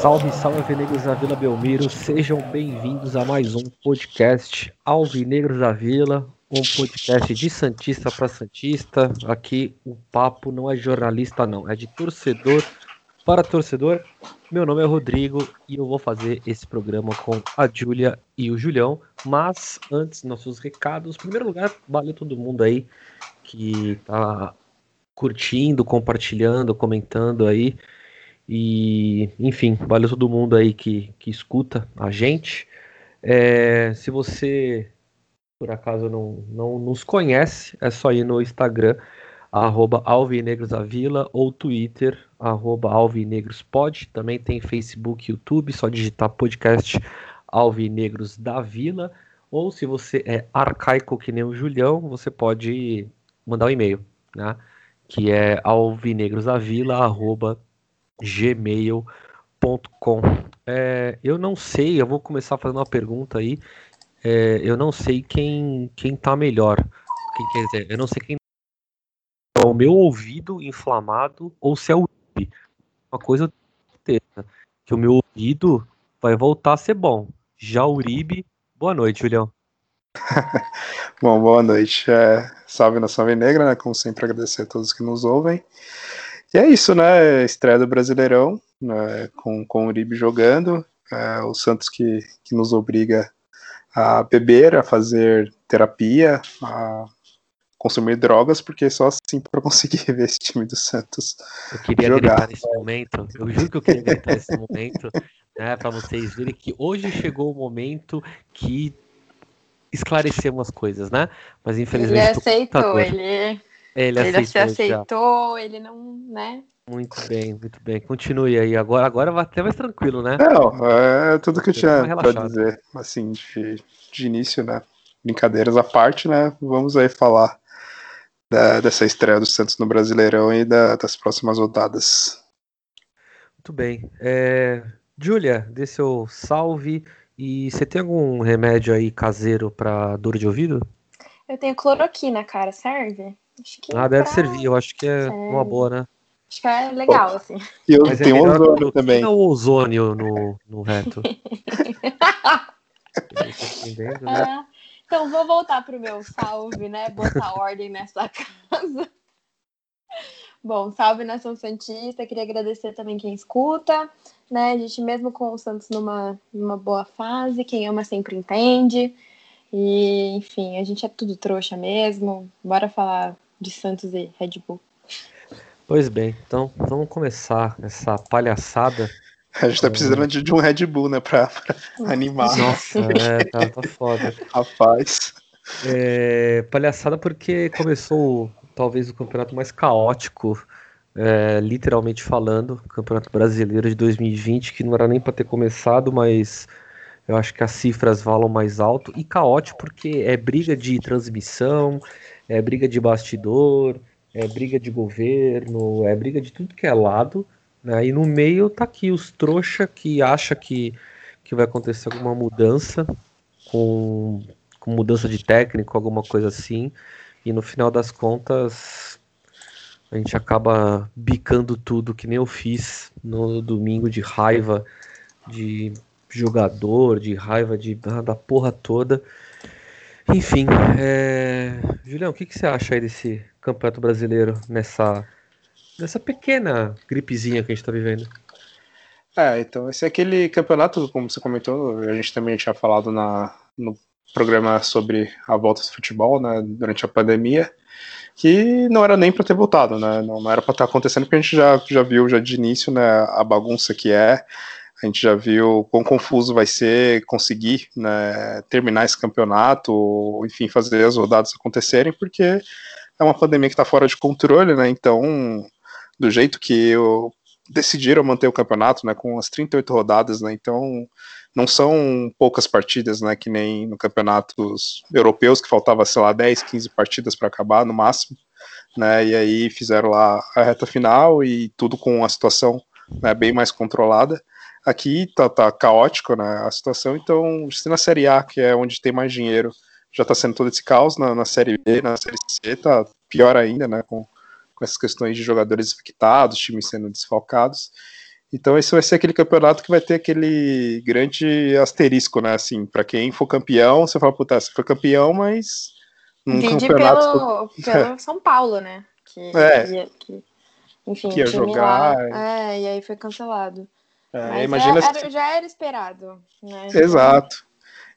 Salve, salve Alvinegros da Vila Belmiro, sejam bem-vindos a mais um podcast Alvinegros da Vila, um podcast de Santista para Santista. Aqui o papo não é jornalista, não, é de torcedor para torcedor. Meu nome é Rodrigo e eu vou fazer esse programa com a Júlia e o Julião. Mas antes, nossos recados. Em primeiro lugar, valeu todo mundo aí que tá curtindo, compartilhando, comentando aí. E, enfim, valeu todo mundo aí que, que escuta a gente. É, se você, por acaso, não, não nos conhece, é só ir no Instagram, arroba alvinegrosavila, ou Twitter, arroba alvinegrospod. Também tem Facebook YouTube, só digitar podcast Alvinegros da Vila. Ou se você é arcaico que nem o Julião, você pode mandar um e-mail, né? Que é alvinegrosavila, arroba gmail.com. É, eu não sei, eu vou começar fazendo uma pergunta aí. É, eu não sei quem quem tá melhor. Quer dizer, eu não sei quem é o meu ouvido inflamado ou se é o. Uma coisa que o meu ouvido vai voltar a ser bom. Já o Uribe, boa noite, Julião. bom, boa noite. É, salve Nação Negra, né? Como sempre, agradecer a todos que nos ouvem. E é isso, né? Estreia do Brasileirão, né? com, com o Uribe jogando, é, o Santos que, que nos obriga a beber, a fazer terapia, a consumir drogas, porque só assim para conseguir ver esse time do Santos. Eu queria jogar. gritar nesse momento, eu juro que eu queria gritar nesse momento, né, para vocês verem que hoje chegou o momento que esclarecemos as coisas, né? Mas infelizmente. Ele aceitou, ele ele, ele aceitou, se aceitou, já. ele não, né? Muito bem, muito bem. Continue aí. Agora, agora vai até mais tranquilo, né? Não, é tudo que eu tinha para dizer, assim, de, de início, né? Brincadeiras à parte, né? Vamos aí falar da, dessa estreia do Santos no Brasileirão e da, das próximas rodadas. Muito bem. É, Júlia, dê seu salve. E você tem algum remédio aí caseiro para dor de ouvido? Eu tenho cloroquina, cara, serve? Acho que ah, deve pra... servir, eu acho que é, é, uma boa, né? Acho que é legal, Pô, assim. E eu Mas tenho é ozônio também. o ozônio no, no reto? né? ah, então, vou voltar pro meu salve, né? Botar ordem nessa casa. Bom, salve Nação Santista, queria agradecer também quem escuta, né? A gente mesmo com o Santos numa, numa boa fase, quem ama sempre entende. E, enfim, a gente é tudo trouxa mesmo. Bora falar de Santos e Red Bull. Pois bem, então vamos começar essa palhaçada. A gente tá precisando de, de um Red Bull, né, pra, pra animar. Nossa, é, tá, tá foda. Rapaz. É, palhaçada porque começou talvez o campeonato mais caótico, é, literalmente falando, Campeonato Brasileiro de 2020, que não era nem para ter começado, mas eu acho que as cifras valam mais alto e caótico porque é briga de transmissão, é briga de bastidor, é briga de governo, é briga de tudo que é lado. Né? E no meio tá aqui os trouxa que acha que, que vai acontecer alguma mudança com, com mudança de técnico, alguma coisa assim. E no final das contas a gente acaba bicando tudo que nem eu fiz no domingo de raiva, de jogador, de raiva de, da porra toda. Enfim, é... Julião, o que, que você acha aí desse campeonato brasileiro nessa, nessa pequena gripezinha que a gente está vivendo? É, então esse é aquele campeonato, como você comentou, a gente também tinha falado na, no programa sobre a volta do futebol, né, durante a pandemia, que não era nem para ter voltado, né, não, não era para estar tá acontecendo, porque a gente já, já viu já de início, né, a bagunça que é, a gente já viu quão confuso vai ser conseguir né, terminar esse campeonato, enfim, fazer as rodadas acontecerem, porque é uma pandemia que está fora de controle, né? Então, do jeito que eu decidiram manter o campeonato, né, com as 38 rodadas, né? Então, não são poucas partidas, né, que nem no campeonatos europeus que faltava, sei lá, 10, 15 partidas para acabar no máximo. né? E aí fizeram lá a reta final e tudo com a situação né, bem mais controlada. Aqui tá, tá caótico né, a situação, então se na Série A, que é onde tem mais dinheiro, já está sendo todo esse caos, na, na Série B, na Série C, tá pior ainda, né? Com, com essas questões de jogadores infectados, times sendo desfalcados. Então esse vai ser aquele campeonato que vai ter aquele grande asterisco, né? Assim, para quem for campeão, você fala, puta, você foi campeão, mas num Vide campeonato pelo, pelo São Paulo, né? Que, é. que, enfim, que ia jogar. Lá, é, e aí foi cancelado. É, mas imagina é, era, já era esperado, né? Exato.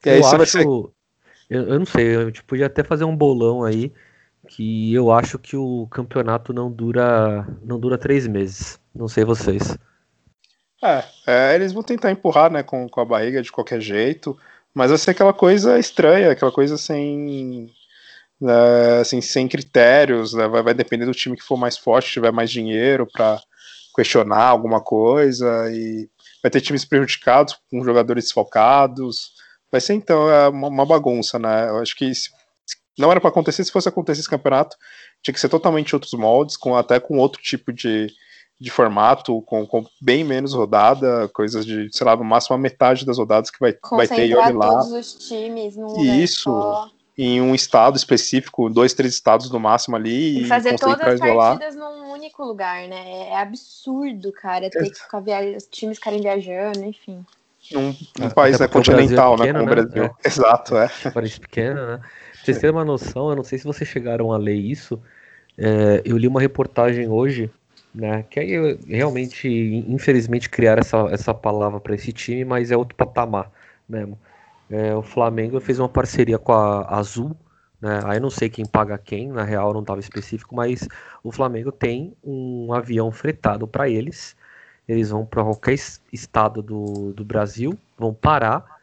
E aí eu acho, ser... eu, eu não sei, a gente podia até fazer um bolão aí que eu acho que o campeonato não dura não dura três meses. Não sei vocês. É, é, eles vão tentar empurrar, né, com, com a barriga de qualquer jeito, mas vai ser aquela coisa estranha, aquela coisa sem, né, assim, sem critérios, né, vai, vai, depender do time que for mais forte, tiver mais dinheiro para questionar alguma coisa, e vai ter times prejudicados com jogadores desfocados, vai ser então é uma, uma bagunça, né, eu acho que se, não era para acontecer, se fosse acontecer esse campeonato, tinha que ser totalmente outros moldes, com até com outro tipo de de formato, com, com, bem menos rodada, coisas de, sei lá, no máximo a metade das rodadas que vai, vai ter e olha lá. todos os times Isso, só. Em um estado específico, dois, três estados no máximo ali. E fazer todas as partidas num único lugar, né? É absurdo, cara, ter é. que ficar via... os times ficarem viajando, enfim. Num, num é, país né, continental, é pequeno, né? Como né? o Brasil. É. Exato, é. Um país pequeno, né? Pra vocês terem uma noção, eu não sei se vocês chegaram a ler isso. É, eu li uma reportagem hoje né? Que aí realmente, infelizmente, criar essa, essa palavra para esse time, mas é outro patamar mesmo. É, o Flamengo fez uma parceria com a Azul, né? Aí não sei quem paga quem, na real não estava específico, mas o Flamengo tem um avião fretado para eles. Eles vão para qualquer estado do, do Brasil, vão parar.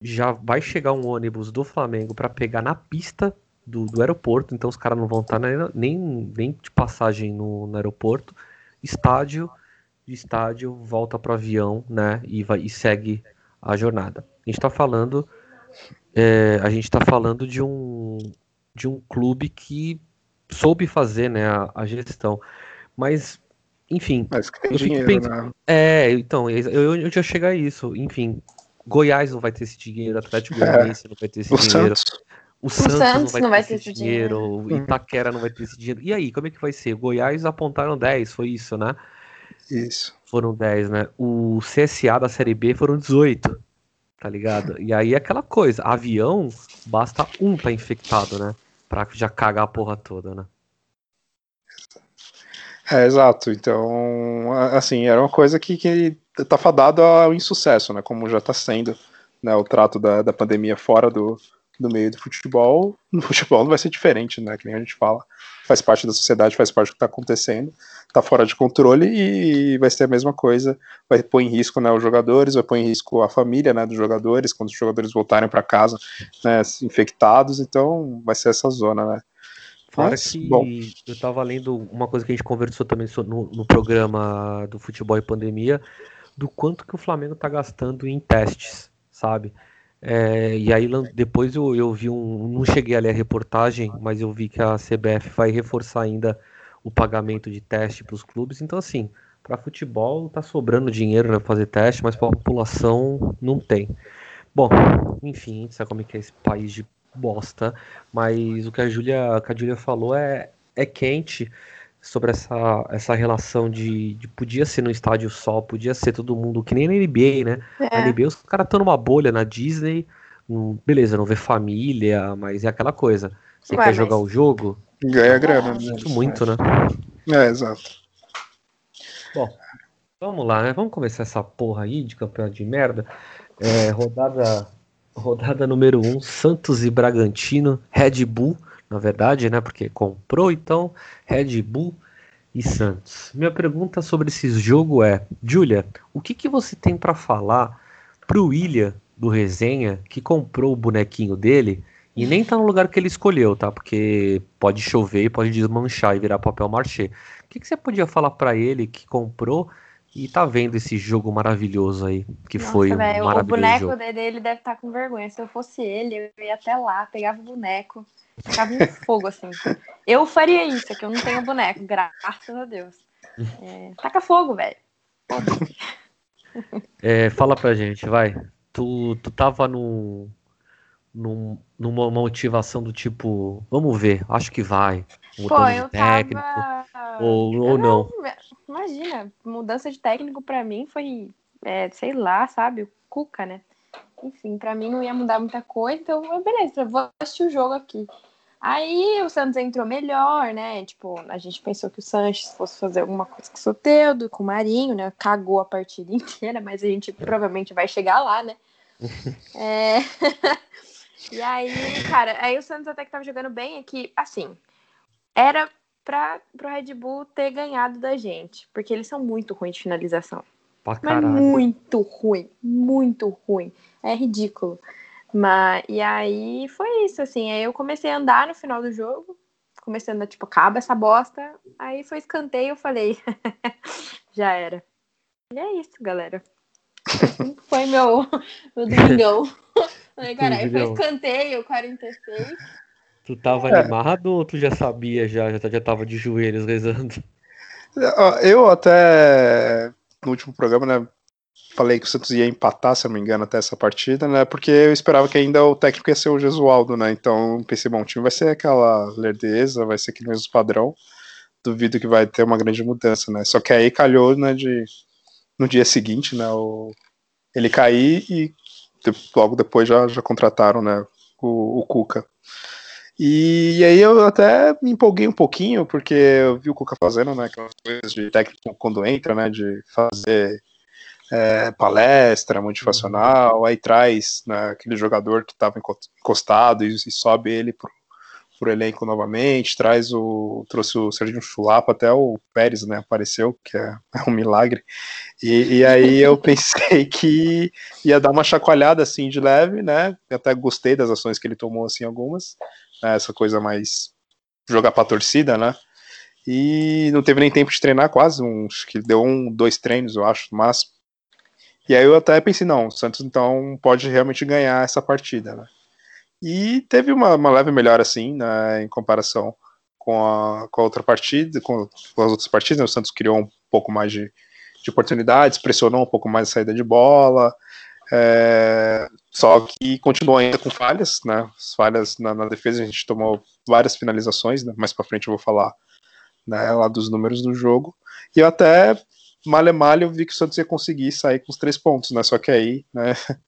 Já vai chegar um ônibus do Flamengo para pegar na pista do, do aeroporto, então os caras não vão estar nem, nem de passagem no, no aeroporto. Estádio, de estádio, volta para o avião, né? E, vai, e segue a jornada. A gente está falando. É, a gente está falando de um, de um clube que soube fazer né, a, a gestão. Mas, enfim. Mas eu dinheiro, pensando, né? É, então, eu, eu já chegar a isso. Enfim, Goiás não vai ter esse dinheiro, Atlético Goianiense é. não vai ter esse o dinheiro. Santos. O, o Santos, Santos, não vai, ter, esse dinheiro, dinheiro, o Itaquera não vai ter esse dinheiro. E aí, como é que vai ser? Goiás apontaram 10, foi isso, né? Isso. Foram 10, né? O CSA da Série B foram 18, tá ligado? E aí aquela coisa, avião, basta um tá infectado, né? Pra já cagar a porra toda, né? É, exato. Então, assim, era uma coisa que, que tá fadado ao insucesso, né? Como já tá sendo né, o trato da, da pandemia fora do, no meio do futebol, no futebol não vai ser diferente, né? Que nem a gente fala. Faz parte da sociedade, faz parte do que está acontecendo, está fora de controle e vai ser a mesma coisa. Vai pôr em risco né, os jogadores, vai pôr em risco a família né, dos jogadores, quando os jogadores voltarem para casa né, infectados, então vai ser essa zona, né? Fora Mas, que bom. eu estava lendo uma coisa que a gente conversou também no, no programa do futebol e pandemia, do quanto que o Flamengo está gastando em testes, sabe? É, e aí depois eu, eu vi um. Não cheguei a ler a reportagem, mas eu vi que a CBF vai reforçar ainda o pagamento de teste para os clubes. Então, assim, para futebol tá sobrando dinheiro para fazer teste, mas para a população não tem. Bom, enfim, sabe como é que é esse país de bosta. Mas o que a Júlia falou é, é quente sobre essa, essa relação de, de, podia ser no estádio só, podia ser todo mundo, que nem na NBA, né? É. Na NBA os caras estão numa bolha na Disney, um, beleza, não vê família, mas é aquela coisa. Você Ué, quer mas... jogar o jogo? Ganha grana. Né? Muito, né? É, exato. Bom, vamos lá, né? Vamos começar essa porra aí de campeonato de merda. É, rodada, rodada número 1, um, Santos e Bragantino, Red Bull na verdade, né? Porque comprou então Red Bull e Santos. Minha pergunta sobre esse jogo é, Julia, o que, que você tem para falar pro William do Resenha que comprou o bonequinho dele e nem tá no lugar que ele escolheu, tá? Porque pode chover, pode desmanchar e virar papel marchê. O que, que você podia falar para ele que comprou e tá vendo esse jogo maravilhoso aí, que Nossa, foi um maravilhoso O boneco jogo. dele deve estar tá com vergonha. Se eu fosse ele, eu ia até lá, pegava o boneco Ficava em fogo, assim. Eu faria isso, é que eu não tenho boneco, graças a Deus. É, taca fogo, velho. É, fala pra gente, vai. Tu, tu tava no, num, numa motivação do tipo, vamos ver, acho que vai. Pô, eu técnico, tava... ou, ou não, não. Imagina, mudança de técnico para mim foi, é, sei lá, sabe, o Cuca, né? Enfim, para mim não ia mudar muita coisa, então beleza, vou assistir o jogo aqui. Aí o Santos entrou melhor, né? Tipo, a gente pensou que o Sanches fosse fazer alguma coisa com o Soteudo, com o Marinho, né? Cagou a partida inteira, mas a gente provavelmente vai chegar lá, né? é... e aí, cara, aí o Santos até que tava jogando bem aqui, assim, era para o Red Bull ter ganhado da gente, porque eles são muito ruins de finalização. Mas muito ruim, muito ruim. É ridículo. Mas, e aí foi isso, assim. Aí eu comecei a andar no final do jogo. Comecei a andar, tipo, acaba essa bosta. Aí foi escanteio, eu falei, já era. E é isso, galera. Foi meu, meu domingão. Falei, caralho, foi escanteio, 46. Tu tava é. animado ou tu já sabia, já, já, já tava de joelhos rezando? Eu até no último programa, né, falei que o Santos ia empatar, se eu não me engano, até essa partida, né? Porque eu esperava que ainda o técnico ia ser o Gesualdo, né? Então pensei, bom, o time vai ser aquela lerdeza, vai ser aquele mesmo padrão. Duvido que vai ter uma grande mudança, né? Só que aí calhou, né, de no dia seguinte, né, o, ele cair e logo depois já, já contrataram, né, o, o Cuca. E, e, aí eu até me empolguei um pouquinho, porque eu vi o Cuca fazendo, né, aquelas coisas de técnico quando entra, né, de fazer é, palestra motivacional, aí traz né, aquele jogador que estava encostado e, e, sobe ele pro, pro elenco novamente, traz o trouxe o Serginho Chulapa, até o Pérez, né, apareceu, que é, é um milagre. E, e, aí eu pensei que ia dar uma chacoalhada assim de leve, né? Eu até gostei das ações que ele tomou assim algumas, né, essa coisa mais jogar para torcida, né? E não teve nem tempo de treinar quase, acho que deu um, dois treinos, eu acho, máximo. E aí eu até pensei, não, o Santos então pode realmente ganhar essa partida, né? E teve uma, uma leve melhora, assim, né, em comparação com a, com a outra partida, com, com, as outras partidas, né, o Santos criou um pouco mais de, de oportunidades, pressionou um pouco mais a saída de bola, é, só que continuou ainda com falhas, né? As falhas na, na, defesa, a gente tomou várias finalizações, né? mais para frente eu vou falar né, lá dos números do jogo. E eu até malha malha eu vi que o Santos ia conseguir sair com os três pontos, né? Só que aí, né,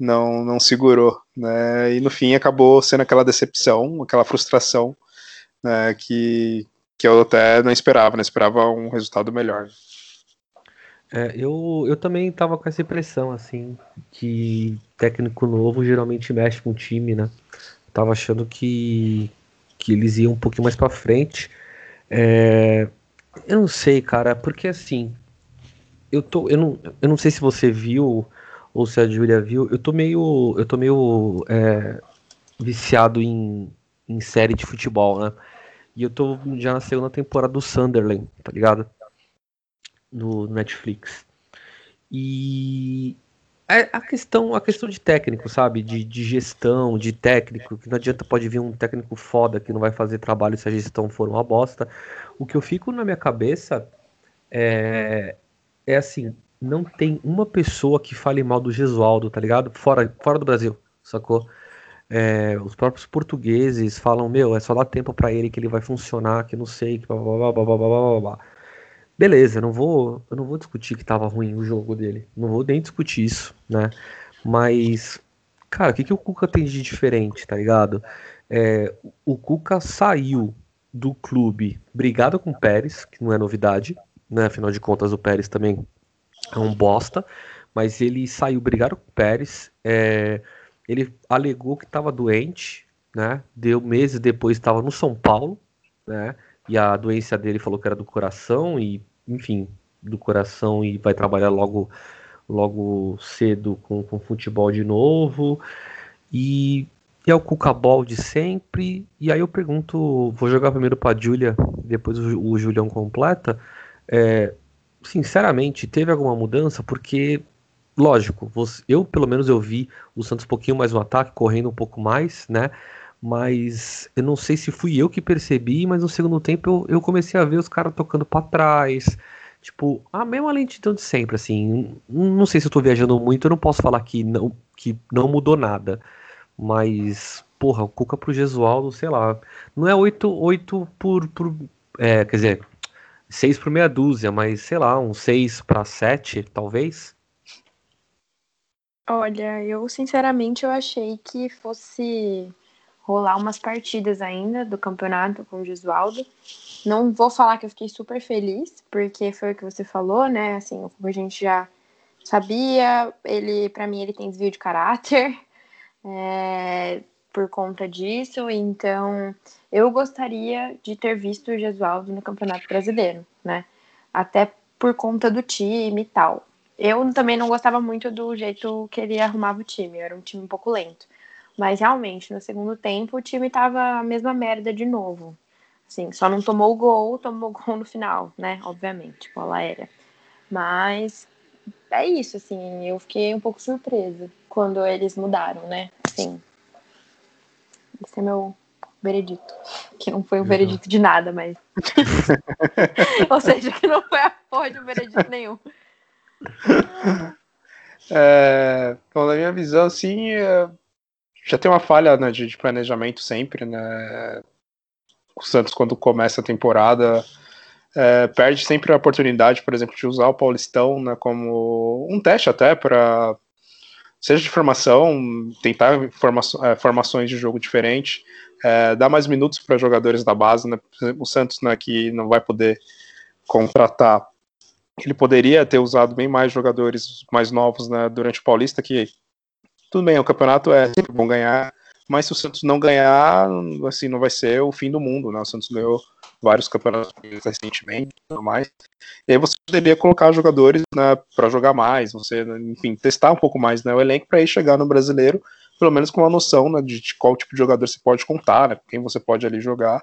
não, não segurou, né? E no fim acabou sendo aquela decepção, aquela frustração, né, que, que eu até não esperava, né? Esperava um resultado melhor. É, eu, eu também tava com essa impressão, assim, que técnico novo geralmente mexe com o time, né? Tava achando que, que eles iam um pouquinho mais para frente. É, eu não sei, cara, porque assim, eu tô, eu não, eu não sei se você viu ou se a Julia viu, eu tô meio, eu tô meio é, viciado em, em série de futebol, né? E eu tô já na segunda temporada do Sunderland, tá ligado? No Netflix. E a questão, a questão de técnico, sabe? De, de gestão, de técnico, que não adianta pode vir um técnico foda que não vai fazer trabalho se a gestão for uma bosta. O que eu fico na minha cabeça é, é assim, não tem uma pessoa que fale mal do Gesualdo, tá ligado? Fora, fora do Brasil, sacou? É, os próprios portugueses falam, meu, é só dar tempo para ele que ele vai funcionar, que não sei, que blá blá blá blá blá blá blá. Beleza, não vou, eu não vou discutir que tava ruim o jogo dele. Não vou nem discutir isso, né? Mas, cara, o que, que o Cuca tem de diferente, tá ligado? É, o Cuca saiu do clube brigado com o Pérez, que não é novidade, né? Afinal de contas, o Pérez também é um bosta, mas ele saiu brigado com o Pérez. É, ele alegou que estava doente, né? Deu meses depois estava no São Paulo, né? E a doença dele falou que era do coração e, enfim, do coração e vai trabalhar logo logo cedo com, com futebol de novo. E, é o Cucabol de sempre. E aí eu pergunto, vou jogar primeiro para Júlia, depois o, o Julião completa. É, sinceramente, teve alguma mudança? Porque, lógico, você, eu pelo menos eu vi o Santos um pouquinho mais no ataque, correndo um pouco mais, né? mas eu não sei se fui eu que percebi, mas no segundo tempo eu, eu comecei a ver os caras tocando para trás. Tipo, a mesma lentidão de sempre, assim. Não sei se eu tô viajando muito, eu não posso falar que não, que não mudou nada. Mas, porra, o Cuca pro Gesualdo, sei lá. Não é 8, 8 por, por. É, quer dizer, 6 por meia dúzia, mas sei lá, um 6 para 7, talvez. Olha, eu sinceramente eu achei que fosse rolar umas partidas ainda do campeonato com o Gesualdo. Não vou falar que eu fiquei super feliz, porque foi o que você falou, né? Assim, a gente já sabia, ele, para mim, ele tem desvio de caráter é, por conta disso, então eu gostaria de ter visto o Gesualdo no Campeonato Brasileiro, né? Até por conta do time e tal. Eu também não gostava muito do jeito que ele arrumava o time, era um time um pouco lento. Mas realmente, no segundo tempo, o time tava a mesma merda de novo. Assim, só não tomou o gol, tomou o gol no final, né? Obviamente, bola aérea. Mas é isso, assim, eu fiquei um pouco surpresa quando eles mudaram, né? Sim. Esse é meu veredito. Que não foi um veredito de nada, mas. Ou seja, que não foi a porra de um veredito nenhum. É, então, na minha visão, assim, já tem uma falha né, de, de, planejamento sempre, né? O Santos, quando começa a temporada, é, perde sempre a oportunidade, por exemplo, de usar o Paulistão né, como um teste até para seja de formação, tentar forma, é, formações de jogo diferente, é, dar mais minutos para jogadores da base, né? O Santos, né, que não vai poder contratar, ele poderia ter usado bem mais jogadores mais novos né, durante o Paulista, que tudo bem, o campeonato é sempre bom ganhar, mas se o Santos não ganhar, assim, não vai ser o fim do mundo, né? O Santos ganhou vários campeonatos recentemente e tudo mais. E aí você poderia colocar jogadores né, para jogar mais, você, enfim, testar um pouco mais né, o elenco para ir chegar no brasileiro, pelo menos com uma noção né, de, de, qual tipo de jogador você pode contar, né, quem você pode ali jogar.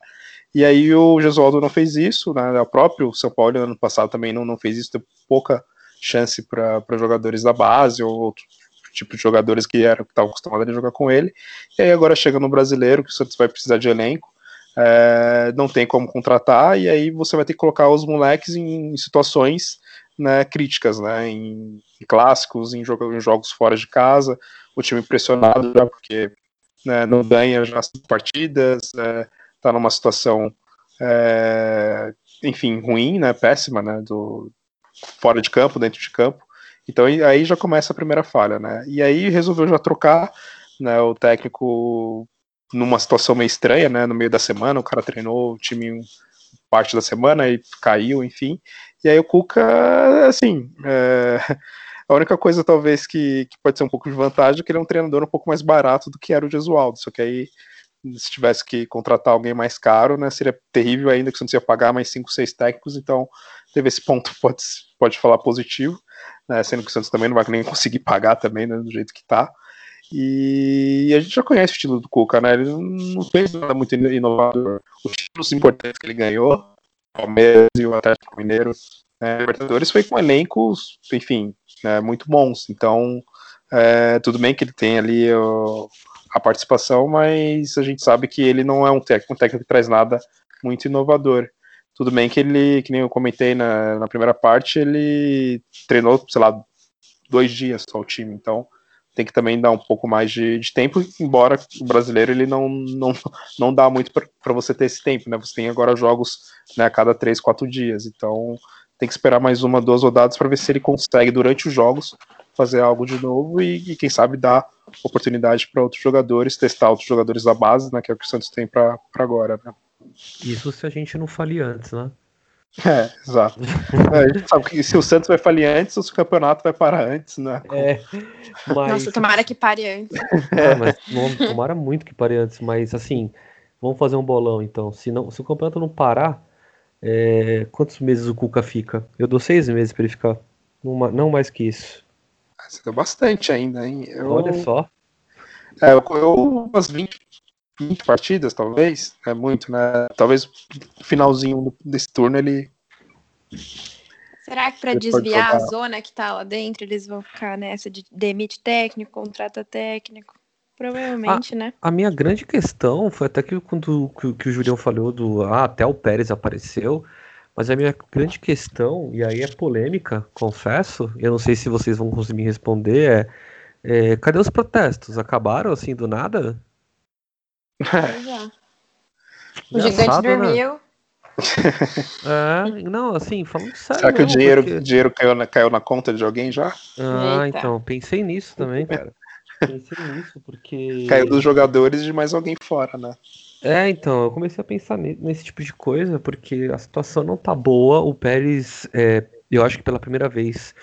E aí o Gesualdo não fez isso, né, o próprio São Paulo ano passado também não, não fez isso, teve pouca chance para jogadores da base ou outros tipo de jogadores que eram que estavam acostumados a jogar com ele. E aí agora chega no brasileiro, que o Santos vai precisar de elenco, é, não tem como contratar, e aí você vai ter que colocar os moleques em, em situações né, críticas, né, em, em clássicos, em, jogo, em, jogos fora de casa, o time pressionado já porque né, não ganha já as partidas, está é, numa situação, é, enfim, ruim, né, péssima, né, do, fora de campo, dentro de campo, então aí já começa a primeira falha, né? E aí resolveu já trocar, né? O técnico numa situação meio estranha, né? No meio da semana, o cara treinou o time parte da semana e caiu, enfim. E aí o Cuca, assim, é... a única coisa talvez que, que, pode ser um pouco de vantagem é que ele é um treinador um pouco mais barato do que era o Jesualdo, só que aí se tivesse que contratar alguém mais caro, né, seria terrível ainda que você não ia pagar mais 5, 6 técnicos, então teve esse ponto, pode, pode falar positivo né, sendo que o Santos também não vai nem conseguir pagar também, né, do jeito que tá. E a gente já conhece o estilo do Cuca, né? Ele não fez nada muito inovador. Os títulos importantes que ele ganhou, Palmeiras e o Atlético Mineiro, né, Libertadores, foi com elencos, enfim, né, muito bons. Então, é, tudo bem que ele tem ali a participação, mas a gente sabe que ele não é um técnico, um técnico que traz nada muito inovador. Tudo bem que ele, que nem eu comentei na, na primeira parte, ele treinou, sei lá, dois dias só o time, então tem que também dar um pouco mais de, de tempo, embora o brasileiro ele não, não, não dá muito para você ter esse tempo, né? Você tem agora jogos né, a cada três, quatro dias, então tem que esperar mais uma, duas rodadas para ver se ele consegue, durante os jogos, fazer algo de novo e, e quem sabe dar oportunidade para outros jogadores, testar outros jogadores da base, né? Que é o que o Santos tem para agora, né? Isso se a gente não falir antes, né? É, exato. É, a gente sabe que se o Santos vai falir antes, o campeonato vai parar antes, né? É, mas... Nossa, tomara que pare antes. É, mas tomara muito que pare antes, mas assim, vamos fazer um bolão então. Se, não, se o campeonato não parar, é, quantos meses o Cuca fica? Eu dou seis meses para ele ficar. Não, não mais que isso. Você deu bastante ainda, hein? Eu... Olha só. É, eu, eu umas 20 20 partidas, talvez. É muito, né? Talvez no finalzinho desse turno ele. Será que para desviar a zona que tá lá dentro, eles vão ficar nessa de demite técnico, contrata técnico? Provavelmente, a, né? A minha grande questão foi até que quando que, que o Julião falou do ah, até o Pérez apareceu, mas a minha grande questão, e aí é polêmica, confesso, eu não sei se vocês vão conseguir me responder, é, é cadê os protestos? Acabaram assim do nada? É. O gigante né? dormiu. Né? É, não, assim, falando sério. Será que não, o dinheiro, porque... dinheiro caiu, na, caiu na conta de alguém já? Ah, Eita. então, pensei nisso também, cara. Pensei nisso, porque. Caiu dos jogadores de mais alguém fora, né? É, então, eu comecei a pensar nesse tipo de coisa, porque a situação não tá boa. O Pérez, é, eu acho que pela primeira vez,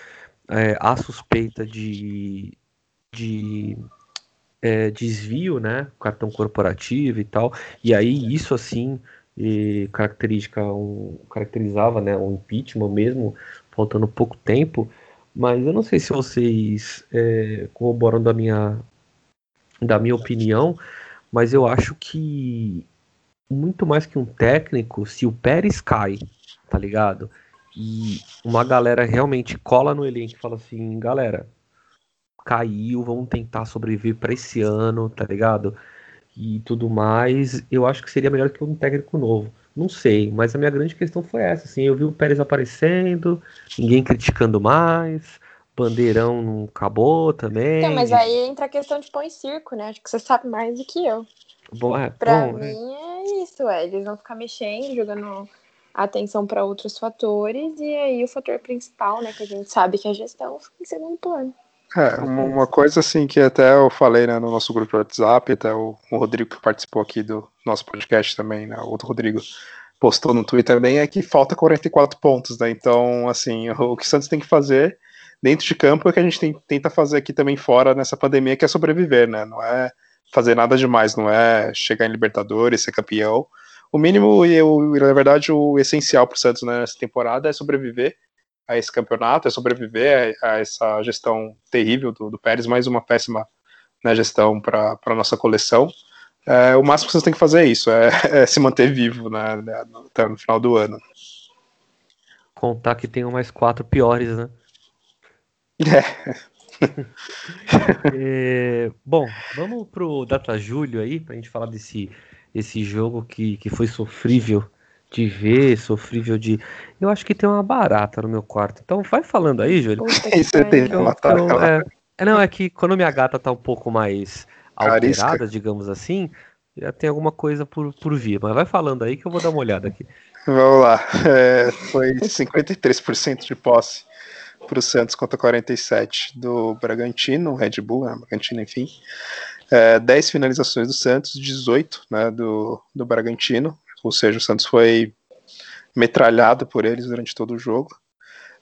é, há suspeita de, de é, desvio, né? Cartão corporativo e tal. E aí, isso assim, característica um, caracterizava né, um impeachment mesmo, faltando pouco tempo, mas eu não sei se vocês é, corroboram da minha, da minha opinião, mas eu acho que muito mais que um técnico, se o Pérez cai, tá ligado? E uma galera realmente cola no elenco e fala assim, galera, caiu, vamos tentar sobreviver para esse ano, tá ligado? e tudo mais, eu acho que seria melhor que um técnico novo. Não sei, mas a minha grande questão foi essa, assim, eu vi o Pérez aparecendo, ninguém criticando mais, Bandeirão não acabou também. Então, mas aí entra a questão de pão e circo, né? Acho que você sabe mais do que eu. Bom, é, pra bom, mim é. é isso, é. Eles vão ficar mexendo, jogando atenção para outros fatores, e aí o fator principal, né, que a gente sabe que é a gestão, fica em segundo plano. É, uma coisa assim que até eu falei né, no nosso grupo de WhatsApp, até o, o, Rodrigo que participou aqui do nosso podcast também, né, o outro Rodrigo postou no Twitter também, é que falta 44 pontos, né? Então, assim, o que o Santos tem que fazer dentro de campo é que a gente tem, tenta fazer aqui também fora nessa pandemia, que é sobreviver, né? Não é fazer nada demais, não é chegar em Libertadores, ser campeão. O mínimo e, na verdade, o essencial para o Santos né, nessa temporada é sobreviver a esse campeonato, é sobreviver a, a essa gestão terrível do, do, Pérez, mais uma péssima né, gestão para a nossa coleção. É, o máximo que vocês têm que fazer é isso, é, é se manter vivo né, né até no final do ano. Contar que tem mais quatro piores, né? É. é, bom, vamos pro Data Julho aí, pra gente falar desse esse jogo que, que foi sofrível de ver, sofrível de. Eu acho que tem uma barata no meu quarto. Então vai falando aí, Júlio. Você matar eu, é, é, Não, é que quando minha gata tá um pouco mais alterada, Carisca. digamos assim, já tem alguma coisa por, por vir. Mas vai falando aí que eu vou dar uma olhada aqui. Vamos lá. É, foi 53% de posse para o Santos contra 47% do Bragantino, Red Bull, né, Bragantino, enfim. É, 10 finalizações do Santos, 18 né, do, do Bragantino. Ou seja, o Santos foi metralhado por eles durante todo o jogo.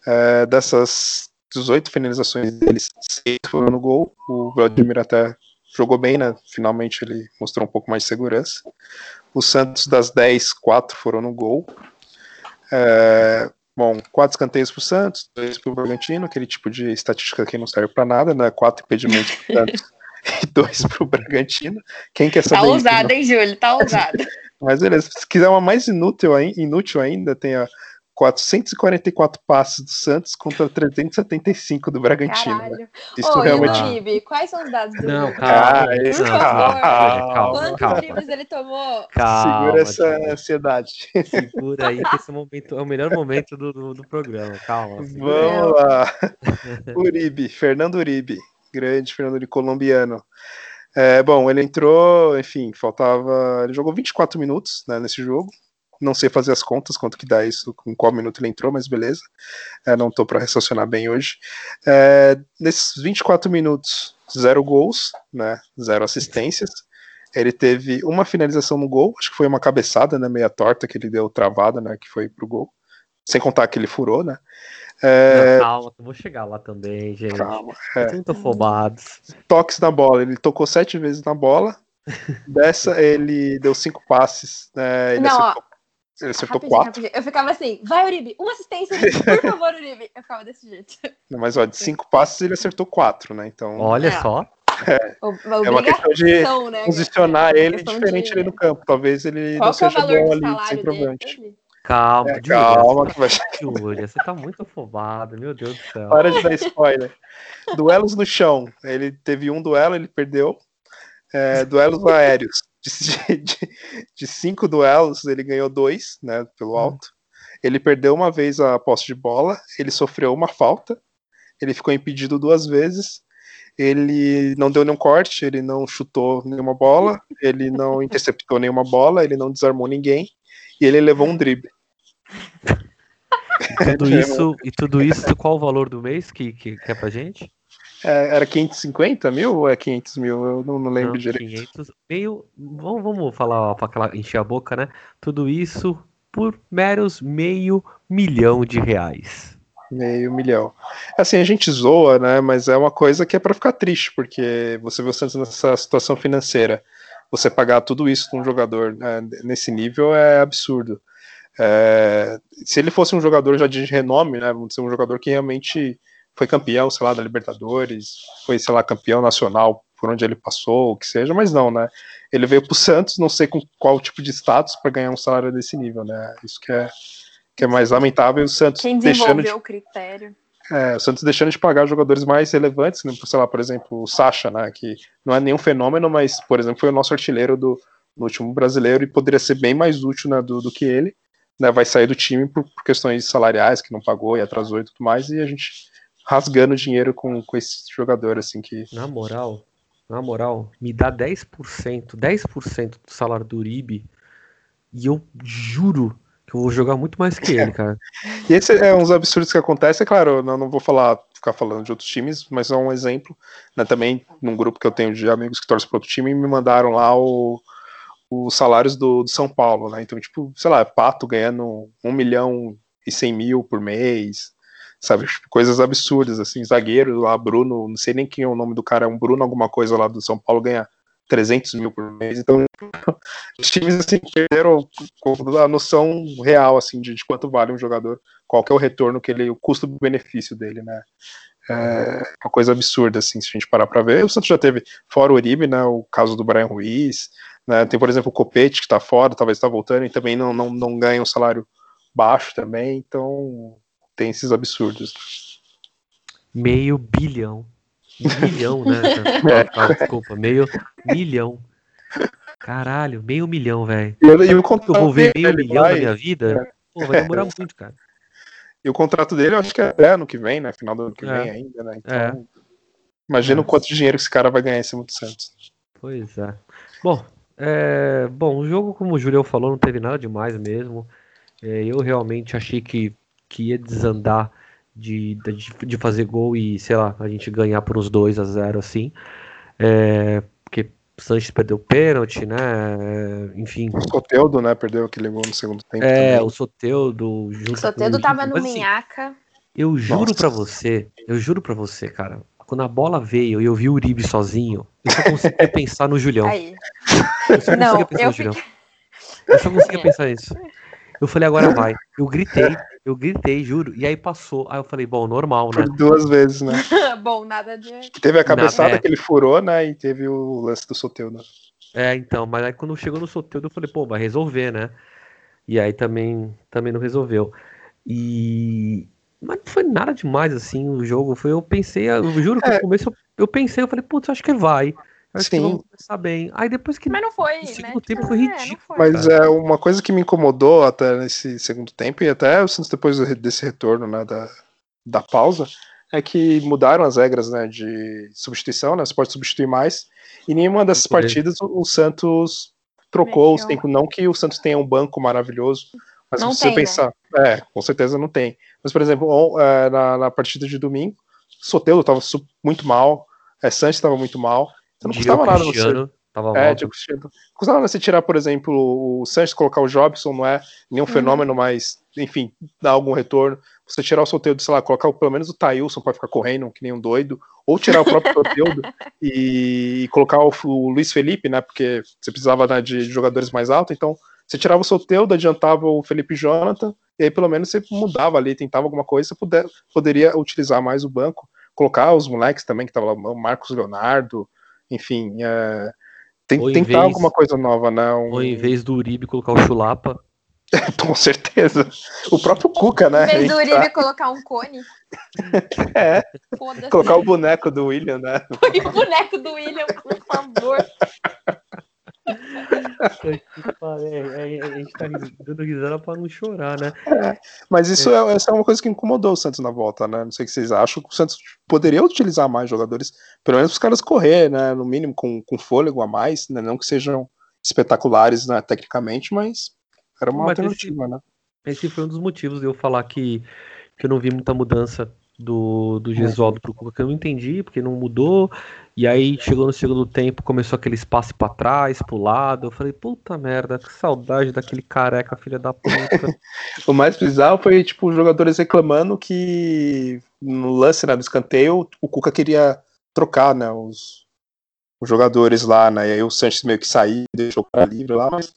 É, dessas 18 finalizações deles, 6 foram no gol. O Vladimir até jogou bem, né? Finalmente ele mostrou um pouco mais de segurança. O Santos, das 10, 4 foram no gol. É, bom, 4 escanteios para o Santos, 2 para o Bragantino, aquele tipo de estatística que não serve para nada, né? 4 impedimentos para o Santos e 2 para o Bragantino. Quem quer saber? Tá ousado, hein, Júlio? Tá ousado. Mas beleza, se quiser uma mais inútil, inútil ainda, tem a 444 passes do Santos contra 375 do Bragantino. Né? Isso Ô, realmente. E o quais são os dados do Não, calma, Por não, favor. Calma, calma, Quantos calma. ele tomou? Calma, Segura essa gente. ansiedade. Segura aí que esse momento é o melhor momento do, do, do programa. Calma. Vamos lá. Uribe, Fernando Uribe. Grande Fernando Uribe, colombiano. É, bom, ele entrou, enfim, faltava. Ele jogou 24 minutos né, nesse jogo. Não sei fazer as contas, quanto que dá isso, com qual minuto ele entrou, mas beleza. É, não tô para raciocinar bem hoje. É, nesses 24 minutos, zero gols, né? Zero assistências. Ele teve uma finalização no gol, acho que foi uma cabeçada, né? Meia torta que ele deu travada, né? Que foi pro gol. Sem contar que ele furou, né? É... Não, calma, vou chegar lá também, gente. Calma. É. Muito afobados. Toques na bola, ele tocou sete vezes na bola. Dessa, ele deu cinco passes. Né? Ele Não, acertou, ele acertou rapidinho, quatro. Rapidinho. Eu ficava assim, vai, Uribe, uma assistência, por favor, Uribe. Eu ficava desse jeito. Mas ó, de cinco passes ele acertou quatro, né? Então. Olha é. só. É, é uma questão de né, posicionar ele diferente de... ali no campo. Talvez ele Qual não seja é bom ali, sem problema. Calma, é, calma, que vai... Júlia, você tá muito afobado, meu Deus do céu. Para de dar spoiler. Duelos no chão. Ele teve um duelo, ele perdeu. É, duelos aéreos. De, de, de, cinco duelos, ele ganhou dois, né, pelo hum. alto. Ele perdeu uma vez a posse de bola, ele sofreu uma falta, ele ficou impedido duas vezes, ele não deu nenhum corte, ele não chutou nenhuma bola, ele não interceptou nenhuma bola, ele não desarmou ninguém e ele levou um drible. Tudo isso, e tudo isso, qual o valor do mês que, que, que é pra gente? É, era 550 mil ou é 500 mil? Eu não, não lembro não, direito. 500, meio, vamos, vamos falar para encher a boca, né? Tudo isso por meros meio milhão de reais. Meio milhão. Assim, a gente zoa, né? Mas é uma coisa que é para ficar triste, porque você vê o Santos nessa situação financeira. Você pagar tudo isso com um jogador né, nesse nível é absurdo. É, se ele fosse um jogador já de renome, né? Vamos dizer, um jogador que realmente foi campeão, sei lá, da Libertadores, foi, sei lá, campeão nacional por onde ele passou, o que seja, mas não, né? Ele veio pro Santos, não sei com qual tipo de status para ganhar um salário desse nível, né? Isso que é que é mais lamentável, o Santos Quem deixando de, o critério. É, o Santos deixando de pagar jogadores mais relevantes, né, sei lá, por exemplo, o Sacha, né, que não é nenhum fenômeno, mas, por exemplo, foi o nosso artilheiro do no último brasileiro e poderia ser bem mais útil né, do, do que ele. Né, vai sair do time por, por, questões salariais que não pagou e atrasou e tudo mais, e a gente rasgando dinheiro com, com esse jogador, assim, que... Na moral, na moral, me dá 10%, 10% do salário do Uribe e eu juro eu vou jogar muito mais que ele, cara. e esse é uns absurdos que acontecem, é claro, eu não vou falar, ficar falando de outros times, mas é um exemplo, né, também num grupo que eu tenho de amigos que torcem para outro time, me mandaram lá o, os salários do, do, São Paulo, né, então, tipo, sei lá, Pato ganhando um milhão e cem mil por mês, sabe, tipo, coisas absurdas, assim, zagueiro lá, Bruno, não sei nem quem é o nome do cara, é um Bruno alguma coisa lá do São Paulo, ganha 300 mil por mês. Então, os times assim, perderam a noção real assim de, de, quanto vale um jogador, qual é o retorno que ele, o custo-benefício dele, né? É uma coisa absurda, assim, se a gente parar para ver. O Santos já teve, fora o Uribe, né, o caso do Brian Ruiz, né, tem, por exemplo, o Copete, que está fora, talvez está voltando, e também não, não, não ganha um salário baixo também, então tem esses absurdos. Meio bilhão milhão, né? É. Desculpa, meio milhão. Caralho, meio milhão, velho. E, e o contrato eu vou ver meio milhão vai... na minha vida? É. Pô, vai demorar muito, cara. E o contrato dele, eu acho que é até ano que vem, né? Final do ano que é. vem ainda, né? Então, é. imagina o quanto de dinheiro que esse cara vai ganhar em cima do Santos. Pois é. Bom, é... bom, o jogo, como o Julião falou, não teve nada demais mesmo. É, eu realmente achei que, que ia desandar de, de, de, fazer gol e, sei lá, a gente ganhar por uns 2 a 0 assim. É, porque o Sanches perdeu o pênalti, né? É, enfim. O Soteudo, né? Perdeu aquele gol no segundo tempo. É, também. o Soteudo. O Soteudo tava no Minhaca. Eu juro para você, eu juro para você, cara. Quando a bola veio e eu vi o Uribe sozinho, eu só conseguia pensar no Julião. Aí. Eu só conseguia Não, pensar no Julião. Eu só conseguia pensar isso. Eu falei, agora vai. Eu gritei, eu gritei, juro. E aí passou. Aí eu falei, bom, normal, né? Por duas vezes, né? bom, nada de. Teve a cabeçada é. que ele furou, né? E teve o lance do Soteudo. É, então, mas aí quando chegou no Soteudo, eu falei, pô, vai resolver, né? E aí também, também não resolveu. E. Mas não foi nada demais assim o jogo. Foi, eu pensei, eu juro que é. no começo eu, eu pensei, eu falei, putz, acho que vai. Acho Sim. que vamos começar bem. Aí depois que. Mas não foi. O segundo né? tempo foi é, ridículo. Foi. Mas é uma coisa que me incomodou até nesse segundo tempo, e até o Santos depois desse retorno né, da, da pausa, é que mudaram as regras né, de substituição, né? Você pode substituir mais. E nenhuma dessas partidas o, Santos trocou os tempos. Não que o Santos tenha um banco maravilhoso, mas não se você tem, né? pensar. Né? É, com certeza não tem. Mas, por exemplo, é, na, na partida de domingo, Sotelo estava muito mal, é, Santos estava muito mal. Não custava nada você. Tava é, tipo, não custava nada você tirar, por exemplo, o Sanches, colocar o Jobson, não é nenhum uhum. fenômeno, mas, enfim, dar algum retorno. Você tirar o Soteudo, sei lá, colocar pelo menos o Tailson para ficar correndo, que nem um doido, ou tirar o próprio Soteudo e, colocar o, o, Luiz Felipe, né, porque você precisava né, de jogadores mais altos, então você tirava o Soteudo, adiantava o Felipe Jonathan, e aí pelo menos você mudava ali, tentava alguma coisa, você puder, poderia utilizar mais o banco, colocar os moleques também, que tava lá, o Marcos Leonardo, enfim, é, tem que tentar alguma coisa nova, né? Um... Ou em vez do Uribe colocar o Chulapa. Com certeza. O próprio Cuca, né? Em vez do Uribe colocar um cone. É. Colocar o boneco do William, né? o boneco do William, por favor. É, é, a gente tá dando risada pra não chorar, né? É, mas isso é. essa é uma coisa que incomodou o Santos na volta, né? Não sei o que vocês acham. O Santos poderia utilizar mais jogadores, pelo menos os caras correr, né? No mínimo com, com fôlego a mais, né? Não que sejam espetaculares né, tecnicamente, mas era uma mas alternativa, esse, né? Esse foi um dos motivos de eu falar que, que eu não vi muita mudança do, do Gesualdo pro Cuca, que eu não entendi, porque não mudou. E aí chegou no segundo tempo, começou aquele espaço para trás, pro lado. Eu falei, puta merda, que saudade daquele careca, filha da puta. o mais bizarro foi, tipo, os jogadores reclamando que no lance né, do escanteio, o Cuca queria trocar, né, os, os jogadores lá, né, e aí o Sanches meio que saiu, deixou o cara livre lá, mas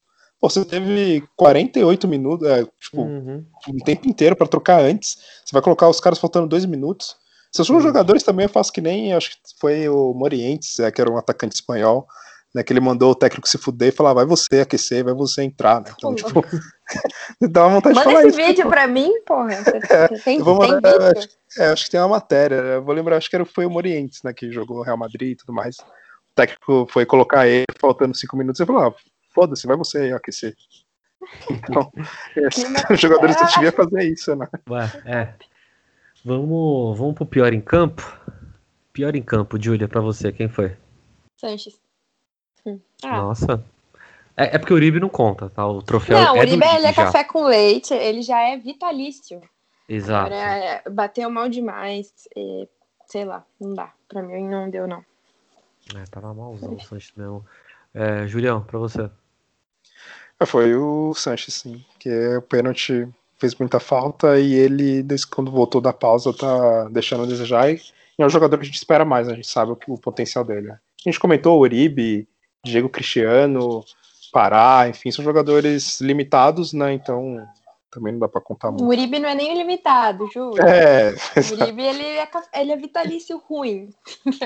você teve 48 minutos, é, tipo, uhum. um tempo inteiro para trocar antes. Você vai colocar os caras faltando dois minutos. Se são uhum. jogadores também, eu faço que nem, acho que foi o Morientes, é, que era um atacante espanhol, né, que ele mandou o técnico se fuder e falar, vai você aquecer, vai você entrar, né? Então, tipo, dá uma vontade Manda de falar esse isso. vídeo pra mim, porra. Você, é, tem, vou mandar, tem vídeo? Acho, é, acho que tem uma matéria, eu vou lembrar, acho que era, foi o Morientes, né, que jogou Real Madrid e tudo mais. O técnico foi colocar ele, faltando cinco minutos, e falou, ah, foda-se, vai você aí aquecer. Então, os jogadores deviam fazer isso, né? Ué, é. Vamos, vamos pro pior em campo? Pior em campo, Júlia, pra você, quem foi? Sanches. Hum. Ah. Nossa. É, é, porque o Uribe não conta, tá? O troféu não, é o Uribe ele é café com leite, ele já é vitalício. Exato. Agora, é, bateu mal demais, e, sei lá, não dá. Pra mim não deu, não. É, tava malzão o Sanches mesmo. É, Julião, pra você. É, foi o Sanches, sim. Que o pênalti fez muita falta e ele, desde quando voltou da pausa, tá deixando a desejar. E é um jogador que a gente espera mais, né? a gente sabe o, o potencial dele. Né? A gente comentou o Uribe, Diego Cristiano, Pará, enfim, são jogadores limitados, né? Então também não dá para contar muito. O Uribe não é nem limitado, Ju. É, o Uribe ele é, ele é vitalício ruim.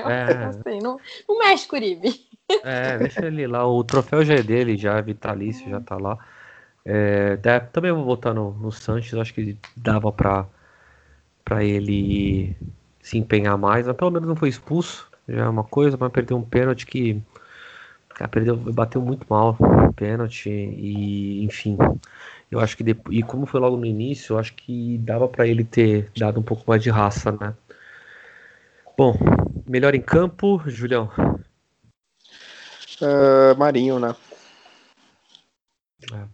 É. Assim, não, não mexe com o Uribe. É, deixa ele lá. O troféu já é dele, já é vitalício, já tá lá. É, também vou votar no, no Sanches, acho que dava pra, pra ele se empenhar mais, mas pelo menos não foi expulso, já é uma coisa, mas perdeu um pênalti que cara, perdeu, bateu muito mal pênalti e enfim. Eu acho que depois, e como foi logo no início, eu acho que dava para ele ter dado um pouco mais de raça, né? Bom, melhor em campo, Julião. Uh, Marinho, né? É,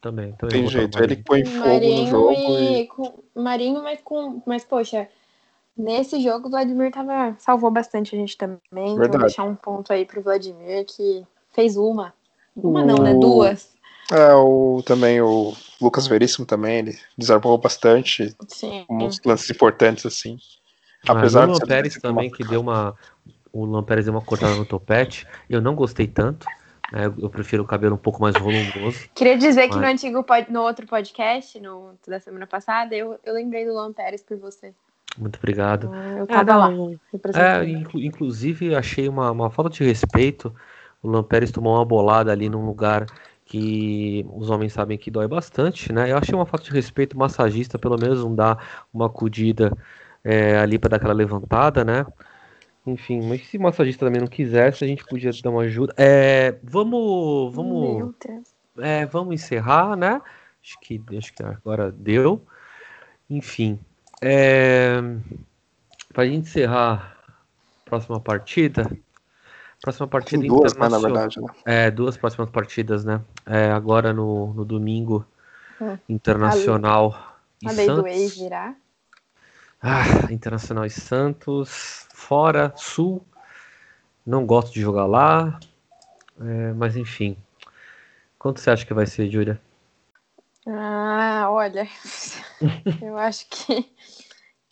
também, também. Tem jeito, ele põe fogo Marinho no jogo. E... Com... Marinho, mas com. Mas, poxa, nesse jogo o Vladimir tava... salvou bastante a gente também. Então, Verdade. Vou deixar um ponto aí pro Vladimir que fez uma. Uma o... não, né? Duas. É, o, também o Lucas Veríssimo também, ele desarmou bastante. Sim. Uns lances importantes, assim. Apesar Mas o Pérez também, que deu uma, o Lampérez deu uma cortada no topete. Eu não gostei tanto. Né? Eu prefiro o cabelo um pouco mais volumoso. Queria dizer mas... que no antigo no outro podcast, no da semana passada, eu, eu lembrei do Lampérez por você. Muito obrigado. Ah, eu tava é, lá. É, inclu inclusive, achei uma, uma falta de respeito. O Lampérez tomou uma bolada ali num lugar que os homens sabem que dói bastante, né? Eu achei uma falta de respeito massagista, pelo menos não dar uma acudida é, ali para dar aquela levantada, né? Enfim, mas se o massagista também não quisesse, a gente podia dar uma ajuda. É, vamos, vamos, é, vamos encerrar, né? Acho que, acho que agora deu. Enfim, é, para a gente encerrar a próxima partida, próxima partida duas, né, na verdade, né? É, duas próximas partidas, né? É, agora no, no domingo, hum. Internacional a lei, e a lei Santos. do ex virá. Ah, Internacional e Santos fora, sul. Não gosto de jogar lá. É, mas enfim. Quanto você acha que vai ser, Júlia? Ah, olha. eu acho que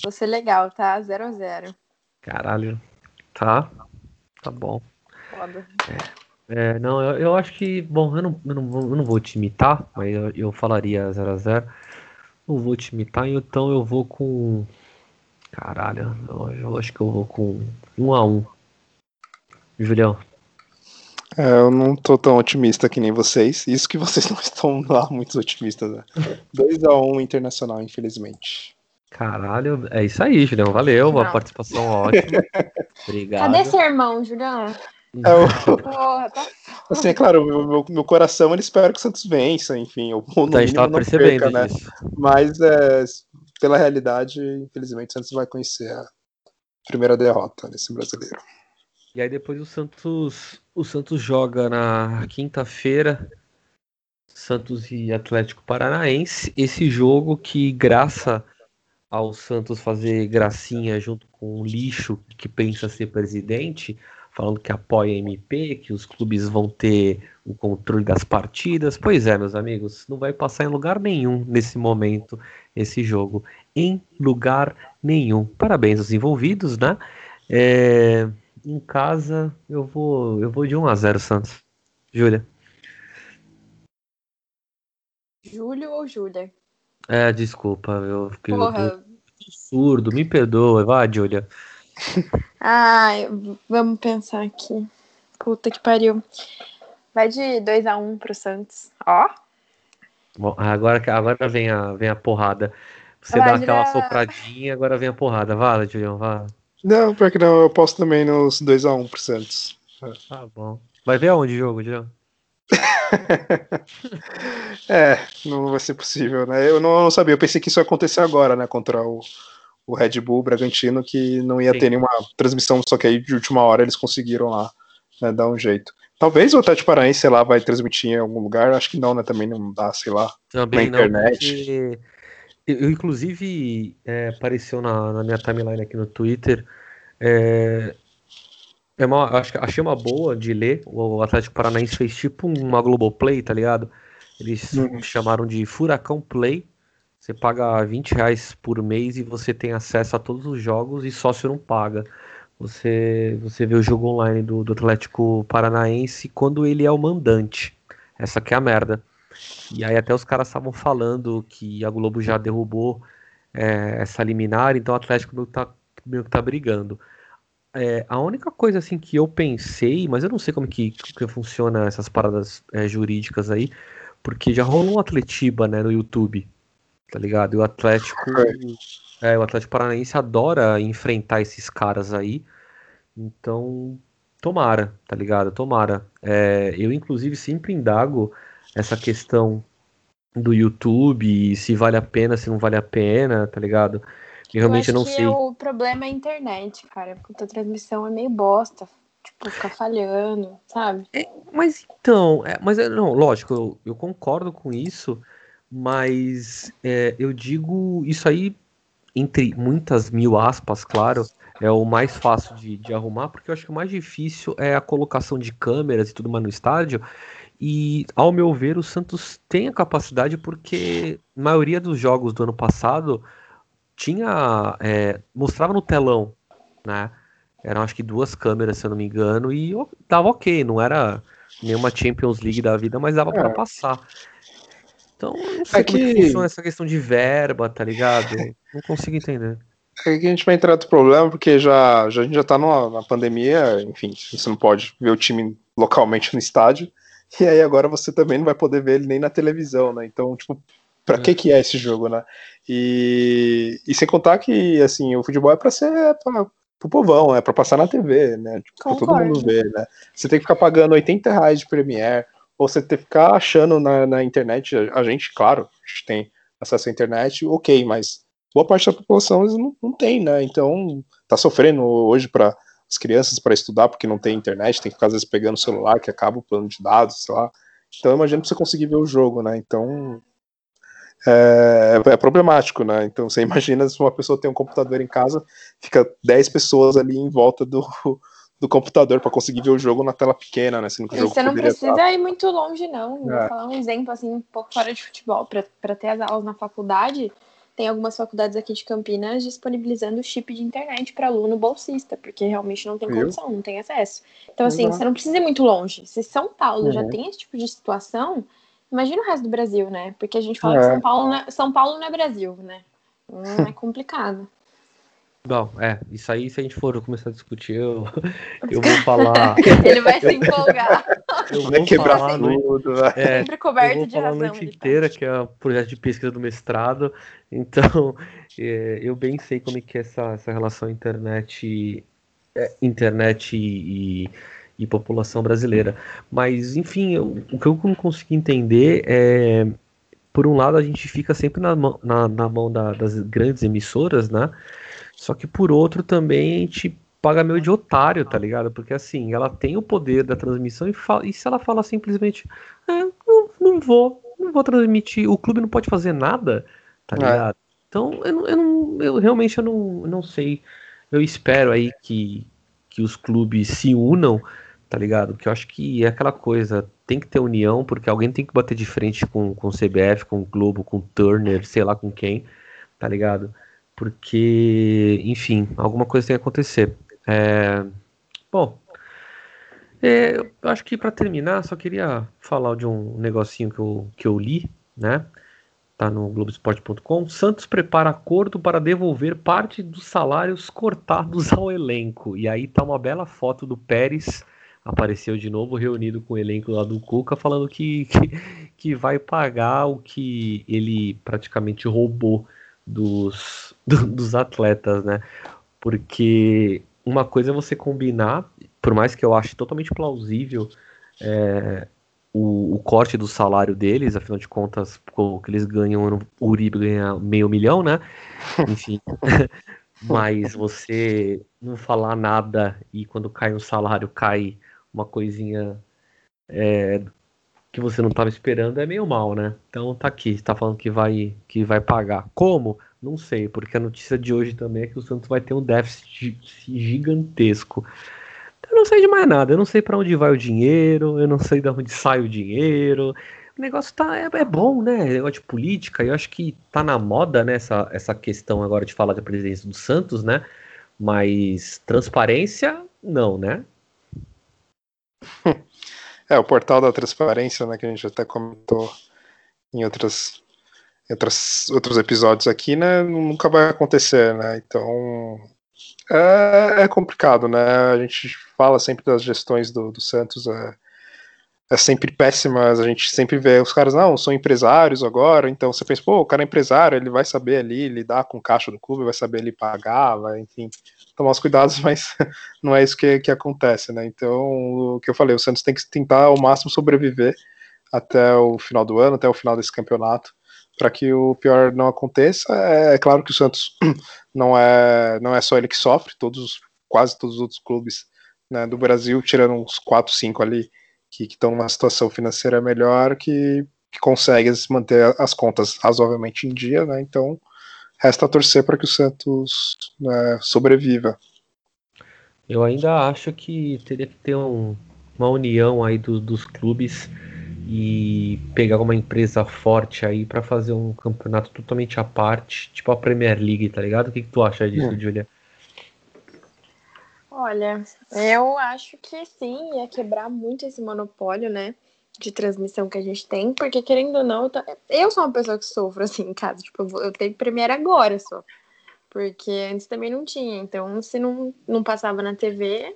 vai ser legal, tá? 0 a 0 Caralho. Tá. Tá bom. Foda. É, é, não, eu, eu, acho que. Bom, eu não, eu não, eu não vou te imitar, mas eu, eu falaria 0 a 0 Não vou te imitar, então eu vou com Caralho, eu, eu, acho que eu vou com um a um. Julião. É, eu não tô tão otimista que nem vocês. Isso que vocês não estão lá muito otimistas, né? 2x1 um internacional, infelizmente. Caralho, é isso aí, Julião. Valeu, não. a participação ótima. Obrigado. Cadê seu irmão, Julião? É, o... Porra, tá assim, é claro, meu, meu, meu, coração ele espera que o Santos vença, enfim. O no a gente tava percebendo perca, né? Mas é, pela realidade, infelizmente, o Santos vai conhecer a primeira derrota nesse brasileiro. E aí depois o Santos, o Santos joga na quinta-feira, Santos e Atlético Paranaense. Esse jogo que, graça ao Santos fazer gracinha junto com o lixo que pensa ser presidente, falando que apoia a MP, que os clubes vão ter o controle das partidas. Pois é, meus amigos, não vai passar em lugar nenhum nesse momento esse jogo. Em lugar nenhum. Parabéns aos envolvidos, né? É, em casa, eu vou, eu vou de 1 a 0 Santos. Júlia. Júlio ou Júlia? É, desculpa, eu fiquei eu surdo, me perdoa, vai, Júlia. Ai, vamos pensar aqui. Puta que pariu. Vai de 2x1 um pro Santos. Ó. Bom, agora, agora vem, a, vem a porrada. Você vai, dá aquela sopradinha, agora vem a porrada. Vai, Julião, vai. Não, porque não, eu posso também nos 2x1 um pro Santos. Tá bom. Vai ver aonde o jogo, Julião? é, não vai ser possível, né? Eu não, não, sabia, eu pensei que isso ia acontecer agora, né? Contra o, o Red Bull Bragantino, que não ia Sim. ter nenhuma transmissão, só que aí de última hora eles conseguiram lá né, dar um jeito. Talvez o Atlético Paranaense, sei lá, vai transmitir em algum lugar, acho que não, né? Também não dá, sei lá, Também na internet. Não, eu, inclusive, é, apareceu na, na, minha timeline aqui no Twitter. É, é uma, acho, achei uma boa de ler. O Atlético Paranaense fez tipo uma Globoplay, tá ligado? Eles uhum. chamaram de Furacão Play. Você paga 20 reais por mês e você tem acesso a todos os jogos e sócio não paga. Você, você vê o jogo online do, do Atlético Paranaense quando ele é o mandante. Essa que é a merda. E aí até os caras estavam falando que a Globo já derrubou é, essa liminar, então o Atlético meio que tá, meio que tá brigando. É, a única coisa assim que eu pensei, mas eu não sei como que, que funciona essas paradas é, jurídicas aí, porque já rolou um Atletiba, né, no YouTube, tá ligado? E o Atlético, é, o Atlético Paranaense adora enfrentar esses caras aí, então tomara, tá ligado? Tomara. É, eu inclusive sempre indago essa questão do YouTube, se vale a pena, se não vale a pena, tá ligado? Eu realmente eu não sei. O problema é a internet, cara, porque a transmissão é meio bosta. Tipo, ficar falhando, sabe? É, mas então, é, mas é, não, lógico, eu, eu, concordo com isso, mas é, eu digo isso aí, entre muitas mil aspas, claro, é o mais fácil de, de arrumar, porque eu acho que o mais difícil é a colocação de câmeras e tudo mais no estádio. E, ao meu ver, o Santos tem a capacidade porque a maioria dos jogos do ano passado tinha. É, mostrava no telão, né? Eram acho que duas câmeras, se eu não me engano, e tava ok, não era nenhuma Champions League da vida, mas dava é. para passar. Então, não sei é como que... funciona essa questão de verba, tá ligado? Não consigo entender. É que a gente vai entrar outro problema, porque já, já a gente já tá numa, na pandemia, enfim, você não pode ver o time localmente no estádio. E aí agora você também não vai poder ver ele nem na televisão, né? Então, tipo, pra é. que que é esse jogo, né? E, e sem contar que, assim, o futebol é pra ser é pra, pro povão, é pra passar na TV, né? Tipo, pra todo mundo ver, né? Você tem que ficar pagando 80 reais de Premiere, você que ficar achando na, na internet, a gente, claro, a gente tem acesso à internet, ok, mas boa parte da população não, não tem, né? Então, tá sofrendo hoje para as crianças para estudar porque não tem internet, tem que ficar às vezes pegando o celular que acaba o plano de dados, sei lá. Então imagina você conseguir ver o jogo, né? Então é, é, problemático, né? Então você imagina se uma pessoa tem um computador em casa, fica 10 pessoas ali em volta do, do computador para conseguir ver o jogo na tela pequena, né? Sendo que o jogo você não precisa estar... ir muito longe, não. Vou é. falar um exemplo assim, um pouco fora de futebol, para ter as aulas na faculdade tem algumas faculdades aqui de Campinas disponibilizando chip de internet para aluno bolsista, porque realmente não tem condição, não tem acesso. Então, assim, Exato. você não precisa ir muito longe. Se São Paulo uhum. já tem esse tipo de situação, imagina o resto do Brasil, né? Porque a gente fala é. que São Paulo, não é, São Paulo não é Brasil, né? Hum, é complicado. Bom, é, isso aí, se a gente for começar a discutir, eu, eu vou falar. Ele vai se empolgar. Eu vou quebrar falar tudo, vai. é, Sempre coberto eu vou de falar a razão. noite ele tá. inteira, que é o projeto de pesquisa do mestrado. Então, é, eu bem sei como é que é essa, essa relação internet, é, internet e, e- e população brasileira. Mas, enfim, eu- o que eu não consegui entender é, por um lado, a gente fica sempre na mão, na, na mão da- das grandes emissoras, né? Só que por outro também a gente paga meio de otário, tá ligado? Porque assim, ela tem o poder da transmissão e, fala, e se ela fala simplesmente, é, não, não vou, não vou transmitir, o clube não pode fazer nada, tá É. ligado? Então, eu, eu, não, eu realmente eu não, não sei. Eu espero aí que, que os clubes se unam, tá ligado? Que eu acho que é aquela coisa, tem que ter união, porque alguém tem que bater de frente com, com o CBF, com o Globo, com o Turner, sei lá com quem, tá ligado? Porque, enfim, alguma coisa tem que acontecer. É, Bom, é, eu acho que para terminar, só queria falar de um negocinho que eu, que eu li, né? Tá no Globoesporte.com. Santos prepara acordo para devolver parte dos salários cortados ao elenco. E aí tá uma bela foto do Pérez, apareceu de novo, reunido com o elenco lá do Cuca, falando que, que, que vai pagar o que ele praticamente roubou dos, do- dos atletas, né? Porque uma coisa é você combinar, por mais que eu ache totalmente plausível é, o, o corte do salário deles, afinal de contas, o que eles ganham, o Uribe ganha meio milhão, né? Enfim. Mas você não falar nada e quando cai um salário, cai uma coisinha é, que você não estava esperando, é meio mal, né? Então tá aqui, tá falando que vai, que vai pagar. Como? Não sei, porque a notícia de hoje também é que o Santos vai ter um déficit gi- gigantesco. Eu não sei de mais nada, eu não sei para onde vai o dinheiro, eu não sei de onde sai o dinheiro. O negócio tá, é, é bom, né? Negócio de política, eu acho que tá na moda, né, essa, essa questão agora de falar da presidência do Santos, né? Mas transparência, não, né? É, o portal da transparência, né, que a gente até comentou em outras, outras, outros episódios aqui, né, nunca vai acontecer, né, então é, é complicado, né, a gente fala sempre das gestões do, do Santos, é, é sempre péssimas, a gente sempre vê os caras, não, são empresários agora, então você pensa, pô, o cara é empresário, ele vai saber ali lidar com o caixa do clube, vai saber ali pagar, vai, enfim, tomar os cuidados, mas não é isso que, que acontece, né? Então, o que eu falei, o Santos tem que tentar ao máximo sobreviver até o final do ano, até o final desse campeonato, para que o pior não aconteça. É, claro que o Santos não é, não é só ele que sofre, todos, quase todos os outros clubes né, do Brasil, tirando uns 4, 5 ali, que estão numa situação financeira melhor, que, que conseguem manter as contas razoavelmente em dia, né? Então, resta torcer para que o Santos né, sobreviva. Eu ainda acho que teria que ter um- uma união aí do- dos clubes e pegar uma empresa forte aí pra fazer um campeonato totalmente à parte, tipo a Premier League, tá ligado? O que, que tu acha disso, Hum. Julia? Olha, eu acho que sim, ia quebrar muito esse monopólio, né? De transmissão que a gente tem, porque querendo ou não, eu sou uma pessoa que sofro assim em casa. Tipo, eu, tenho Premiere agora só. Porque antes também não tinha. Então, se não, não passava na TV,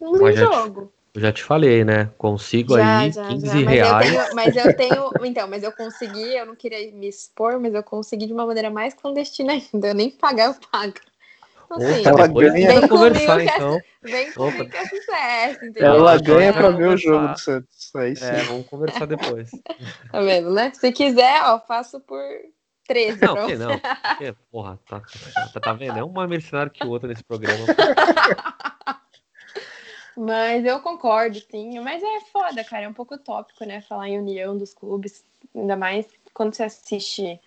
não Mas jogo. Eu já te falei, né? Consigo Já, aí já, 15 já. Mas eu, reais. tenho, mas eu tenho. Então, mas eu consegui, eu não queria me expor, mas eu consegui de uma maneira mais clandestina ainda. Eu nem pagar, eu pago. Então, assim, Opa, ela ganha- Vem conversar que- então. vem comigo que é sucesso, entendeu? Ela ganha pra ver o jogo do Santos. Aí sim. É, vamos conversar depois. Tá vendo, né? Se quiser, ó, faço por 13. Não, pronto. que não. Que, porra, tá, tá, tá vendo? É um mais mercenário que o outro nesse programa. Mas eu concordo, sim. Mas é foda, cara. É um pouco utópico, né? Falar em união dos clubes. Ainda mais quando você assiste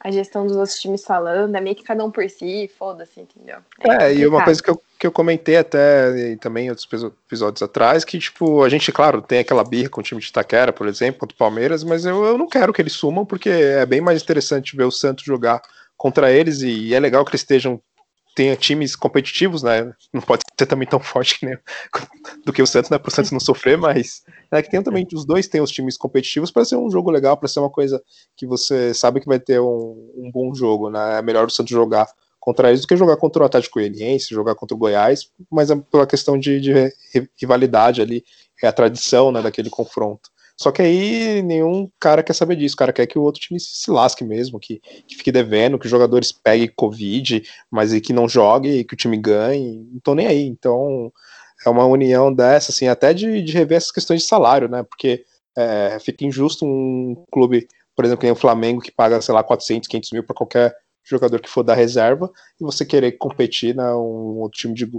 a gestão dos outros times falando. É meio que cada um por si, foda-se, entendeu? É, e uma coisa que eu, que eu comentei até e também em outros episódios atrás, que, tipo, a gente, claro, tem aquela birra com o time de Itaquera, por exemplo, contra o Palmeiras, mas eu, eu não quero que eles sumam, porque é bem mais interessante ver o Santos jogar contra eles, e é legal que eles estejam tenha times competitivos, né? Não pode ser também tão forte que nem, do que o Santos, né? Para o Santos não sofrer, mas é que tem também os dois têm os times competitivos para ser um jogo legal, para ser uma coisa que você sabe que vai ter um, um bom jogo, né? É melhor o Santos jogar contra eles do que jogar contra o Atlético Goianiense, jogar contra o Goiás, mas é pela questão de, de rivalidade ali, é a tradição né, daquele confronto. Só que aí nenhum cara quer saber disso. O cara quer que o outro time se lasque mesmo, que, que fique devendo, que os jogadores peguem Covid, mas e que não jogue e que o time ganhe. Não tô nem aí. Então é uma união dessa, assim, até de, de rever essas questões de salário, né? Porque é, fica injusto um clube, por exemplo, que nem o Flamengo, que paga, sei lá, 400, 500 mil para qualquer jogador que for da reserva, e você querer competir, né? Um outro time de,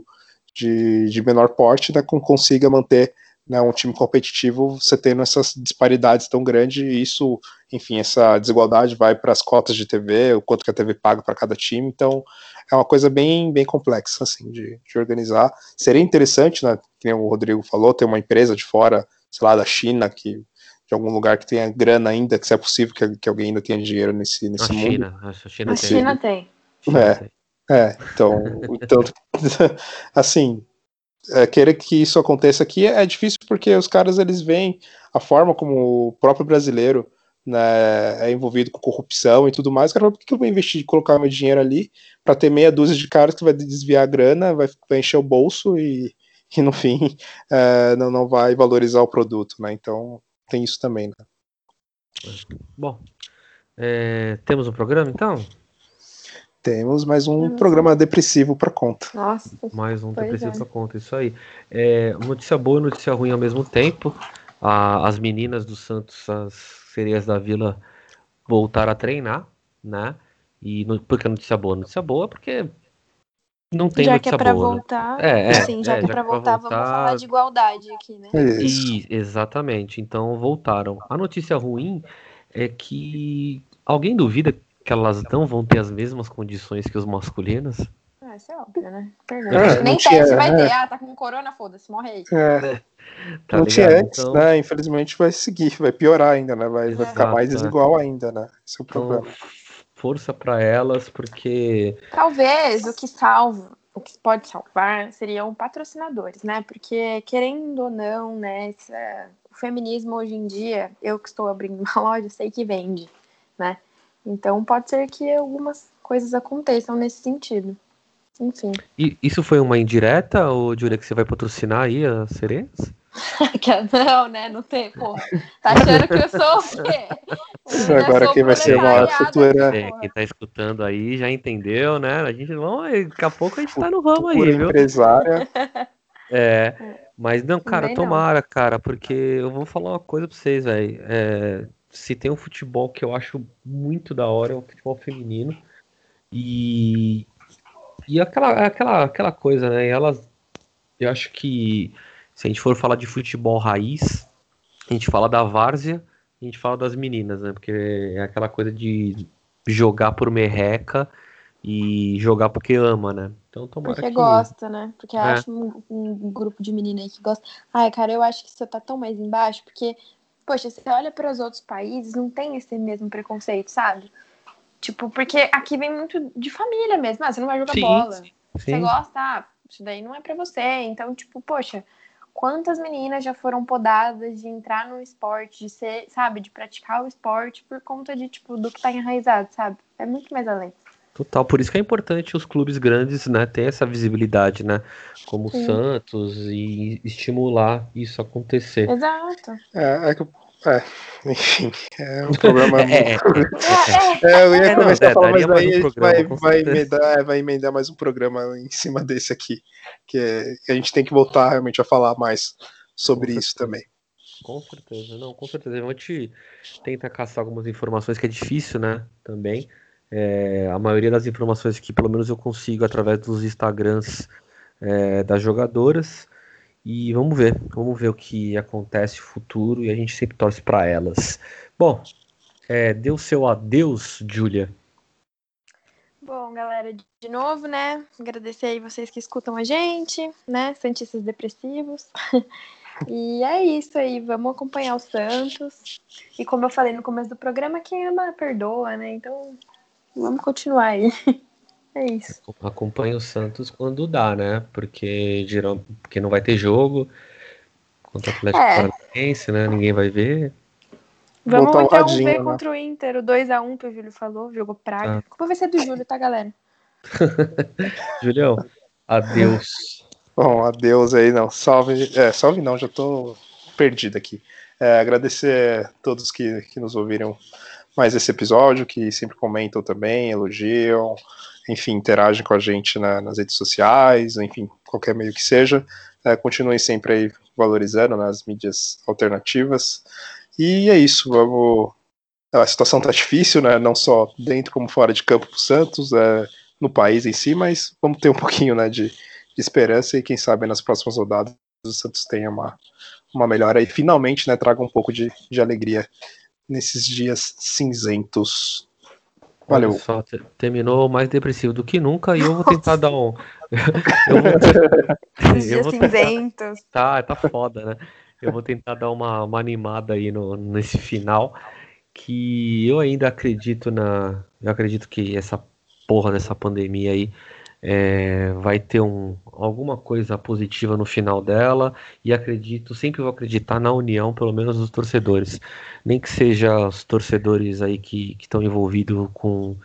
de, de menor porte, né, consiga manter né, um time competitivo, você tendo essas disparidades tão grandes, e isso, enfim, essa desigualdade vai para as cotas de TV, o quanto que a TV paga para cada time, então é uma coisa bem, bem complexa, assim, de, de organizar. Seria interessante, né, que o Rodrigo falou, ter uma empresa de fora, sei lá, da China, que de algum lugar que tenha grana ainda, que se é possível que, que alguém ainda tenha dinheiro nesse, nesse a mundo. China, a China, a China tem. É, é, então, então assim, é, que isso aconteça aqui é difícil porque os caras eles veem a forma como o próprio brasileiro né, é envolvido com corrupção e tudo mais. Cara, por que eu vou investir de colocar meu dinheiro ali para ter meia dúzia de caras que vai desviar a grana, vai, vai encher o bolso e, e no fim é, não, não vai valorizar o produto, né? Então tem isso também, né? Bom, é, temos um programa então? Temos mais um Temos. programa depressivo para conta. Nossa. Mais um depressivo é. para conta, isso aí. É, notícia boa e notícia ruim ao mesmo tempo. A, as meninas do Santos, as sereias da Vila, voltaram a treinar, né? E no, porque notícia boa? Notícia boa porque não tem já notícia que é pra boa. Né? Voltar, é, é, Sim, já é, que é pra voltar, voltar, vamos falar de igualdade aqui, né? Isso. exatamente. Então voltaram. A notícia ruim é que alguém duvida que elas não vão ter as mesmas condições que os masculinos? Ah, isso é óbvio, né? É, Nem teste vai ter. Ah, tá com corona, foda-se, morre aí. É. Tá não ligado? tinha antes, então... né? Infelizmente vai seguir, vai piorar ainda, né? Vai, vai ficar mais desigual ainda, né? Esse é o então, problema. Força para elas, porque. Talvez o que salva, o que pode salvar seriam patrocinadores, né? Porque, querendo ou não, né? Essa... o feminismo hoje em dia, eu que estou abrindo uma loja, sei que vende, né? Então pode ser que algumas coisas aconteçam nesse sentido. Enfim. E isso foi uma indireta, ou Júlia, que você vai patrocinar aí as sereias? não, né? Não tem, pô. Tá achando que eu sou o quê? Eu Agora quem vai ser uma futura. É, quem tá escutando aí já entendeu, né? A gente vamos, daqui a pouco a gente tá no ramo aí, viu? empresária. É, mas não, cara, tomara, cara, porque eu vou falar uma coisa pra vocês, velho. É, se tem um futebol que eu acho muito da hora é o futebol feminino. E e aquela aquela aquela coisa, né? Elas eu acho que se a gente for falar de futebol raiz, a gente fala da várzea, a gente fala das meninas, né? Porque é aquela coisa de jogar por merreca e jogar porque ama, né? Então tomara Porque que... gosta, né? Porque é. acho um, um, grupo de menina aí que gosta. Ai, cara, eu acho que você tá tão mais embaixo, porque poxa, você olha para os outros países, não tem esse mesmo preconceito, sabe? Tipo, porque aqui vem muito de família mesmo. Ah, você não vai jogar sim, bola. Sim. Você gosta, ah, isso daí não é para você. Então, tipo, poxa, quantas meninas já foram podadas de entrar no esporte, de ser, sabe, de praticar o esporte por conta de, tipo, do que tá enraizado, sabe? É muito mais além. Total, por isso que é importante os clubes grandes, né, ter essa visibilidade, né, como o Santos e estimular isso acontecer. Exato. É, é que é, enfim, é um problema é, é, é, eu ia é, começar não, a falar, mas aí um vai, vai, emendar, vai emendar mais um programa em cima desse aqui, que, é, que a gente tem que voltar realmente a falar mais sobre com isso certeza. também. Com certeza, não, com certeza. A gente tenta caçar algumas informações que é difícil, né, também, é, a maioria das informações que pelo menos eu consigo através dos Instagrams é, das jogadoras. E vamos ver, vamos ver o que acontece no futuro e a gente sempre torce para elas. Bom, é, deu seu adeus, Júlia. Bom, galera, de novo, né? Agradecer aí vocês que escutam a gente, né? Santistas depressivos. e é isso aí, vamos acompanhar o Santos. E como eu falei no começo do programa, quem ama perdoa, né? Então Vamos continuar aí. É isso. Acompanha o Santos quando dá, né? Porque, geral, porque não vai ter jogo contra o Atlético é. Paranaense, né? Ninguém vai ver. Vamos então ver né? contra o Inter, o 2x1 que o Júlio falou, jogou praga. Ah. A culpa vai ser do Júlio, tá, galera? Julião, adeus. Bom, adeus aí, não. Salve. É, salve não, já tô perdido aqui. É, agradecer a todos que, que nos ouviram mais esse episódio, que sempre comentam também, elogiam, enfim, interagem com a gente na, nas redes sociais, enfim, qualquer meio que seja. É, continuem sempre aí valorizando nas né, mídias alternativas. E é isso, vamos. A situação tá difícil, né? Não só dentro como fora de campo pro Santos, é, no país em si, mas vamos ter um pouquinho né, de, de esperança e quem sabe nas próximas rodadas o Santos tenha uma, uma melhora e finalmente né, traga um pouco de, de alegria nesses dias cinzentos. Valeu. Só, terminou mais depressivo do que nunca e eu vou tentar dar um. eu vou... Os dias cinzentos. Tá, tá foda, né? Eu vou tentar dar uma, uma animada aí no, nesse final. Que eu ainda acredito na. Eu acredito que essa porra dessa pandemia aí é, vai ter um, alguma coisa positiva no final dela e acredito, sempre vou acreditar na união, pelo menos dos torcedores. Nem que seja os torcedores aí que estão envolvidos com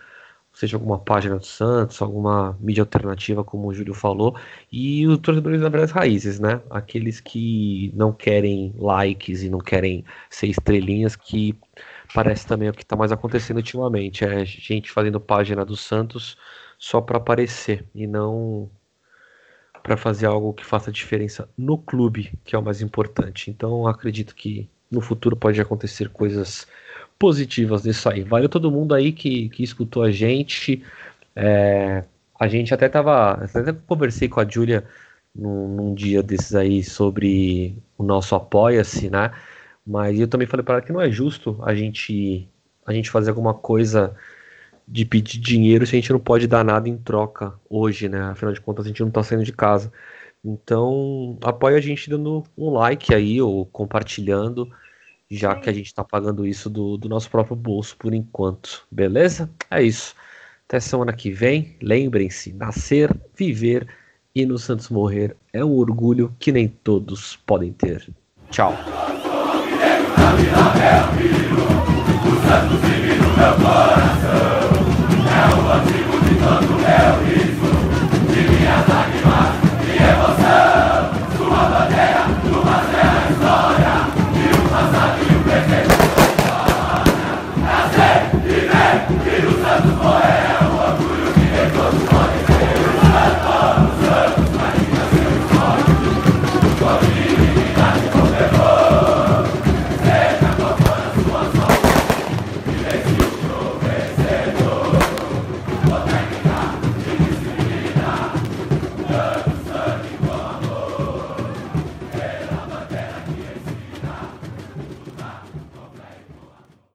seja alguma página do Santos, alguma mídia alternativa, como o Júlio falou, e os torcedores da verdade raízes, né? Aqueles que não querem likes e não querem ser estrelinhas, que parece também o que está mais acontecendo ultimamente. É gente fazendo página do Santos só para aparecer e não para fazer algo que faça diferença no clube, que é o mais importante. Então acredito que no futuro pode acontecer coisas positivas disso aí. Valeu todo mundo aí que, que escutou a gente. É, a gente até tava. Até conversei com a Júlia num, num, dia desses aí sobre o nosso apoia-se, né? Mas eu também falei para ela que não é justo a gente a gente fazer alguma coisa de pedir dinheiro se a gente não pode dar nada em troca hoje, né? Afinal de contas, a gente não tá saindo de casa. Então, apoia a gente dando um like aí ou compartilhando, já que a gente tá pagando isso do, do nosso próprio bolso por enquanto. Beleza? É isso. Até semana que vem. Lembrem-se: nascer, viver e no Santos morrer é um orgulho que nem todos podem ter. Tchau. É o antigo de tanto réu